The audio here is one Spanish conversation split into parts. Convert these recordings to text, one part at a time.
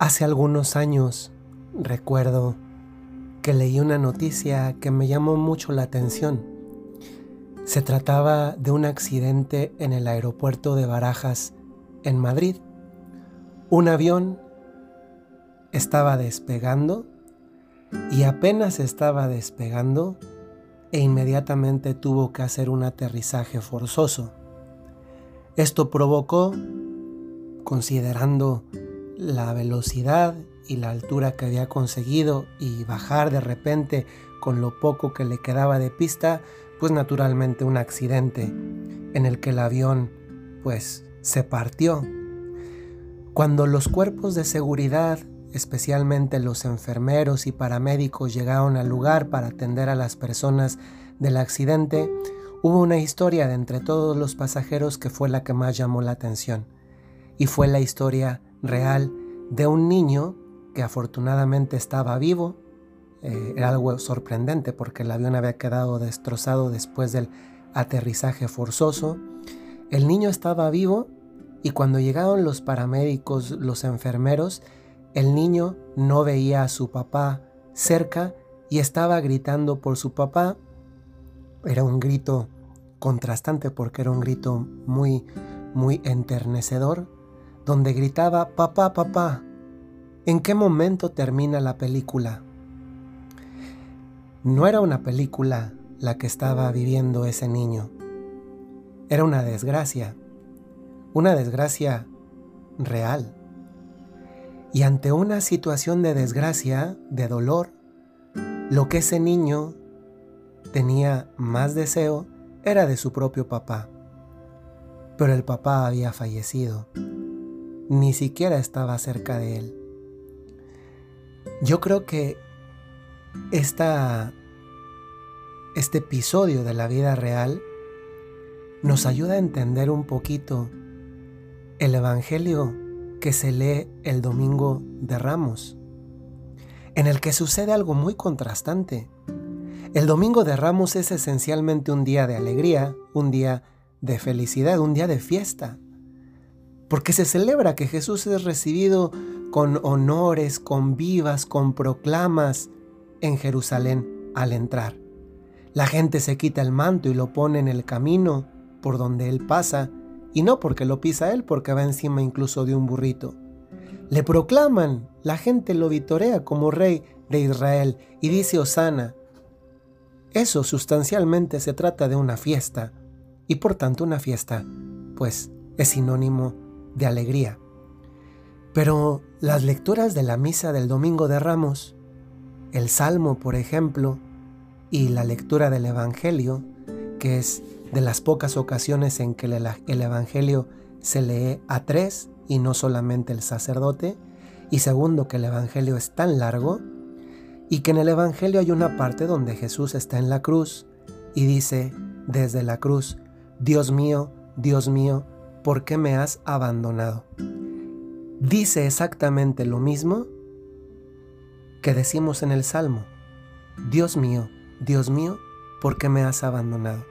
Hace algunos años recuerdo que leí una noticia que me llamó mucho la atención. Se trataba de un accidente en el aeropuerto de Barajas, en Madrid. Un avión estaba despegando y apenas estaba despegando e inmediatamente tuvo que hacer un aterrizaje forzoso. Esto provocó, considerando la velocidad y la altura que había conseguido y bajar de repente con lo poco que le quedaba de pista, pues naturalmente un accidente en el que el avión pues se partió. Cuando los cuerpos de seguridad, especialmente los enfermeros y paramédicos llegaron al lugar para atender a las personas del accidente, hubo una historia de entre todos los pasajeros que fue la que más llamó la atención. Y fue la historia real de un niño que afortunadamente estaba vivo. Eh, era algo sorprendente porque el avión había quedado destrozado después del aterrizaje forzoso. El niño estaba vivo y cuando llegaron los paramédicos, los enfermeros, el niño no veía a su papá cerca y estaba gritando por su papá. Era un grito contrastante porque era un grito muy, muy enternecedor donde gritaba, papá, papá, ¿en qué momento termina la película? No era una película la que estaba viviendo ese niño. Era una desgracia, una desgracia real. Y ante una situación de desgracia, de dolor, lo que ese niño tenía más deseo era de su propio papá. Pero el papá había fallecido ni siquiera estaba cerca de él. Yo creo que esta, este episodio de la vida real nos ayuda a entender un poquito el Evangelio que se lee el domingo de Ramos, en el que sucede algo muy contrastante. El domingo de Ramos es esencialmente un día de alegría, un día de felicidad, un día de fiesta porque se celebra que Jesús es recibido con honores, con vivas, con proclamas en Jerusalén al entrar. La gente se quita el manto y lo pone en el camino por donde él pasa, y no porque lo pisa él, porque va encima incluso de un burrito. Le proclaman, la gente lo vitorea como rey de Israel y dice Osana. Eso sustancialmente se trata de una fiesta, y por tanto una fiesta, pues es sinónimo de alegría. Pero las lecturas de la misa del Domingo de Ramos, el Salmo, por ejemplo, y la lectura del Evangelio, que es de las pocas ocasiones en que el Evangelio se lee a tres y no solamente el sacerdote, y segundo que el Evangelio es tan largo, y que en el Evangelio hay una parte donde Jesús está en la cruz y dice desde la cruz, Dios mío, Dios mío, ¿por qué me has abandonado? Dice exactamente lo mismo que decimos en el Salmo. Dios mío, Dios mío, ¿por qué me has abandonado?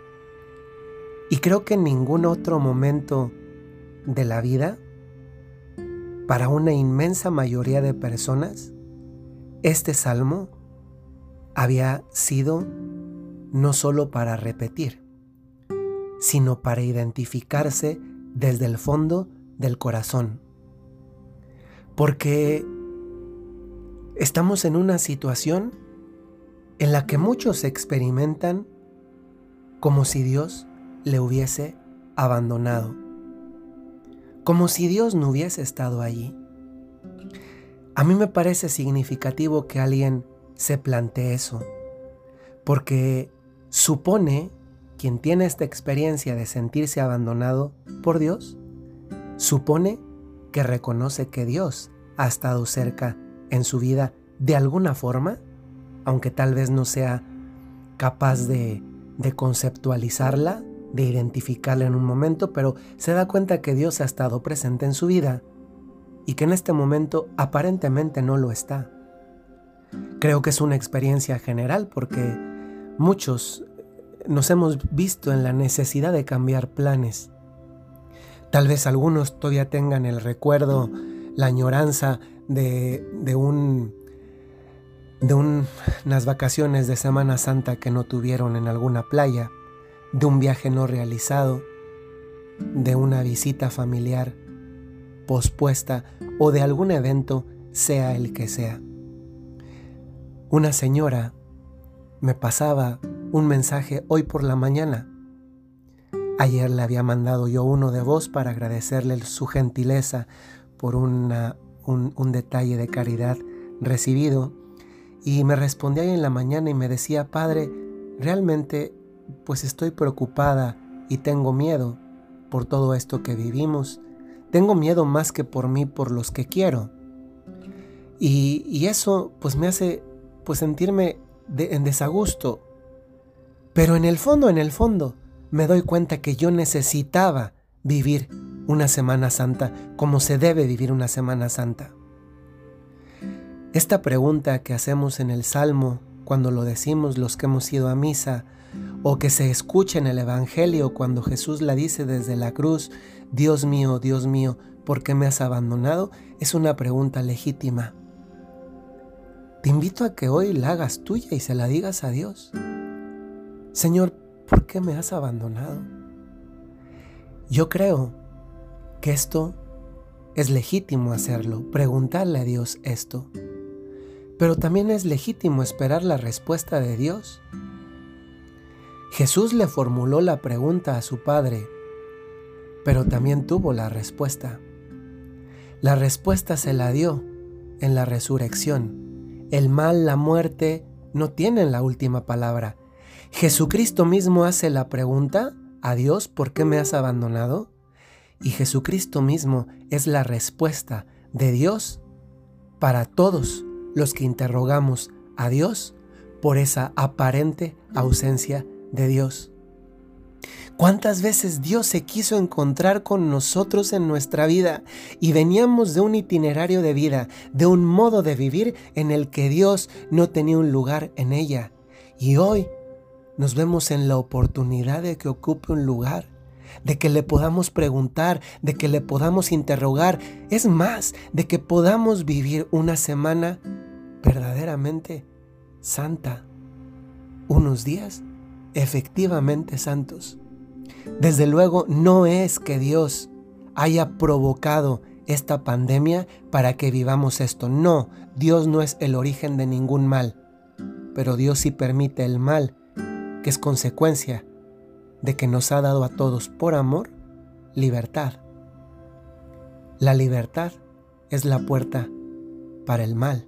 Y creo que en ningún otro momento de la vida, para una inmensa mayoría de personas, este salmo había sido no solo para repetir, sino para identificarse desde el fondo del corazón. Porque estamos en una situación en la que muchos experimentan como si Dios le hubiese abandonado, como si Dios no hubiese estado allí. A mí me parece significativo que alguien se plantee eso, porque supone quien tiene esta experiencia de sentirse abandonado por Dios, supone que reconoce que Dios ha estado cerca en su vida de alguna forma, aunque tal vez no sea capaz de, conceptualizarla, de identificarla en un momento, pero se da cuenta que Dios ha estado presente en su vida y que en este momento aparentemente no lo está. Creo que es una experiencia general porque muchos nos hemos visto en la necesidad de cambiar planes. Tal vez algunos todavía tengan el recuerdo, la añoranza de, de un de unas vacaciones de Semana Santa que no tuvieron en alguna playa, de un viaje no realizado, de una visita familiar pospuesta o de algún evento, sea el que sea. Una señora me pasaba un mensaje hoy por la mañana. Ayer le había mandado yo uno de voz para agradecerle su gentileza por un, un detalle de caridad recibido y me respondía ahí en la mañana y me decía, Padre, realmente pues estoy preocupada y tengo miedo por todo esto que vivimos. Tengo miedo más que por mí, por los que quiero. Y, y eso pues me hace pues sentirme en desagusto. Pero en el fondo, en el fondo, me doy cuenta que yo necesitaba vivir una Semana Santa como se debe vivir una Semana Santa. Esta pregunta que hacemos en el Salmo cuando lo decimos los que hemos ido a misa, o que se escucha en el Evangelio cuando Jesús la dice desde la cruz, Dios mío, Dios mío, ¿por qué me has abandonado? Es una pregunta legítima. Te invito a que hoy la hagas tuya y se la digas a Dios. Señor, ¿por qué me has abandonado? Yo creo que esto es legítimo hacerlo, preguntarle a Dios esto. Pero también es legítimo esperar la respuesta de Dios. Jesús le formuló la pregunta a su Padre, pero también tuvo la respuesta. La respuesta se la dio en la resurrección. El mal, la muerte, no tienen la última palabra. Jesucristo mismo hace la pregunta a Dios, ¿por qué me has abandonado? Y Jesucristo mismo es la respuesta de Dios para todos los que interrogamos a Dios por esa aparente ausencia de Dios. ¿Cuántas veces Dios se quiso encontrar con nosotros en nuestra vida y veníamos de un itinerario de vida, de un modo de vivir en el que Dios no tenía un lugar en ella? Y hoy nos vemos en la oportunidad de que ocupe un lugar, de que le podamos preguntar, de que le podamos interrogar, es más, de que podamos vivir una semana verdaderamente santa, unos días efectivamente santos. Desde luego no es que Dios haya provocado esta pandemia para que vivamos esto. No, Dios no es el origen de ningún mal, pero Dios sí permite el mal, es consecuencia de que nos ha dado a todos por amor libertad. La libertad es la puerta para el mal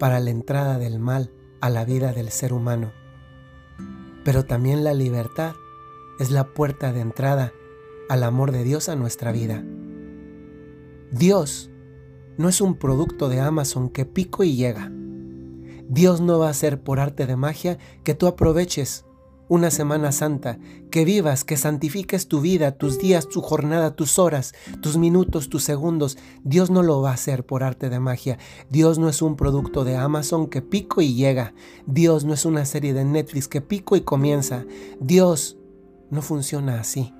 para la entrada del mal a la vida del ser humano. Pero también la libertad es la puerta de entrada al amor de Dios a nuestra vida. Dios no es un producto de Amazon que pico y llega. Dios no va a ser por arte de magia que tú aproveches una Semana Santa, que vivas, que santifiques tu vida, tus días, tu jornada, tus horas, tus minutos, tus segundos. Dios no lo va a hacer por arte de magia. Dios no es un producto de Amazon que pico y llega. Dios no es una serie de Netflix que pico y comienza. Dios no funciona así.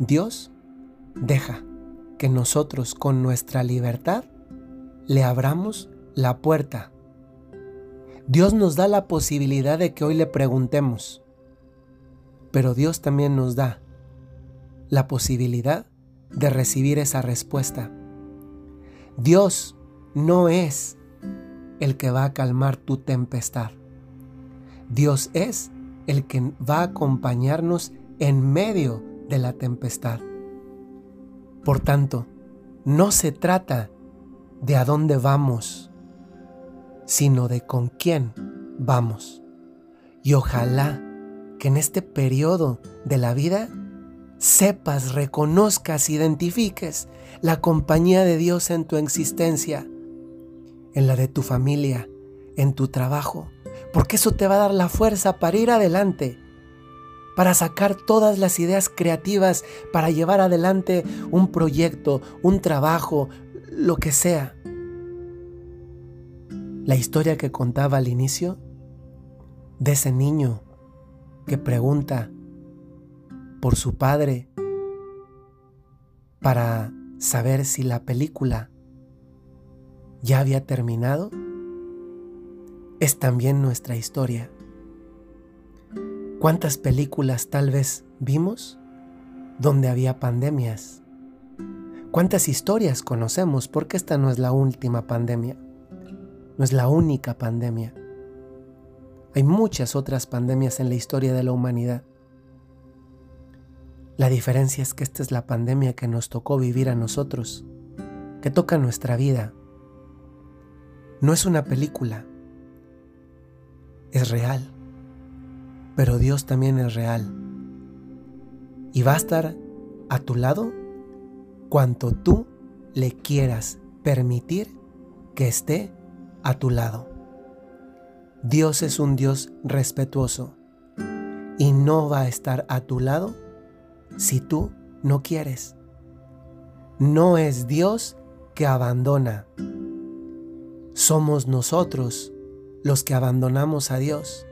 Dios deja que nosotros con nuestra libertad le abramos la puerta Dios nos da la posibilidad de que hoy le preguntemos, pero Dios también nos da la posibilidad de recibir esa respuesta. Dios no es el que va a calmar tu tempestad. Dios es el que va a acompañarnos en medio de la tempestad. Por tanto, no se trata de a dónde vamos, sino de con quién vamos. Y ojalá que en este periodo de la vida sepas, reconozcas, identifiques la compañía de Dios en tu existencia, en la de tu familia, en tu trabajo, porque eso te va a dar la fuerza para ir adelante, para sacar todas las ideas creativas, para llevar adelante un proyecto, un trabajo, lo que sea. La historia que contaba al inicio de ese niño que pregunta por su padre para saber si la película ya había terminado, es también nuestra historia. ¿Cuántas películas tal vez vimos donde había pandemias? ¿Cuántas historias conocemos? Porque esta no es la última pandemia, no es la única pandemia. Hay muchas otras pandemias en la historia de la humanidad. La diferencia es que esta es la pandemia que nos tocó vivir a nosotros, que toca nuestra vida. No es una película, es real, pero Dios también es real. Y va a estar a tu lado cuanto tú le quieras permitir que esté a tu lado. Dios es un Dios respetuoso y no va a estar a tu lado si tú no quieres. No es Dios que abandona. Somos nosotros los que abandonamos a Dios.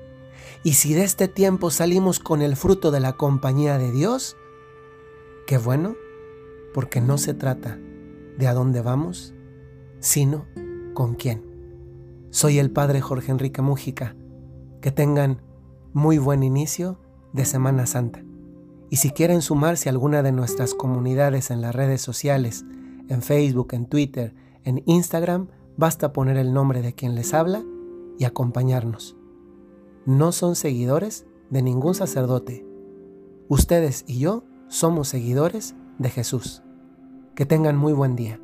Y si de este tiempo salimos con el fruto de la compañía de Dios, qué bueno, porque no se trata de a dónde vamos, sino con quién. Soy el Padre Jorge Enrique Mújica. Que tengan muy buen inicio de Semana Santa. Y si quieren sumarse a alguna de nuestras comunidades en las redes sociales, en Facebook, en Twitter, en Instagram, basta poner el nombre de quien les habla y acompañarnos. No son seguidores de ningún sacerdote. Ustedes y yo somos seguidores de Jesús. Que tengan muy buen día.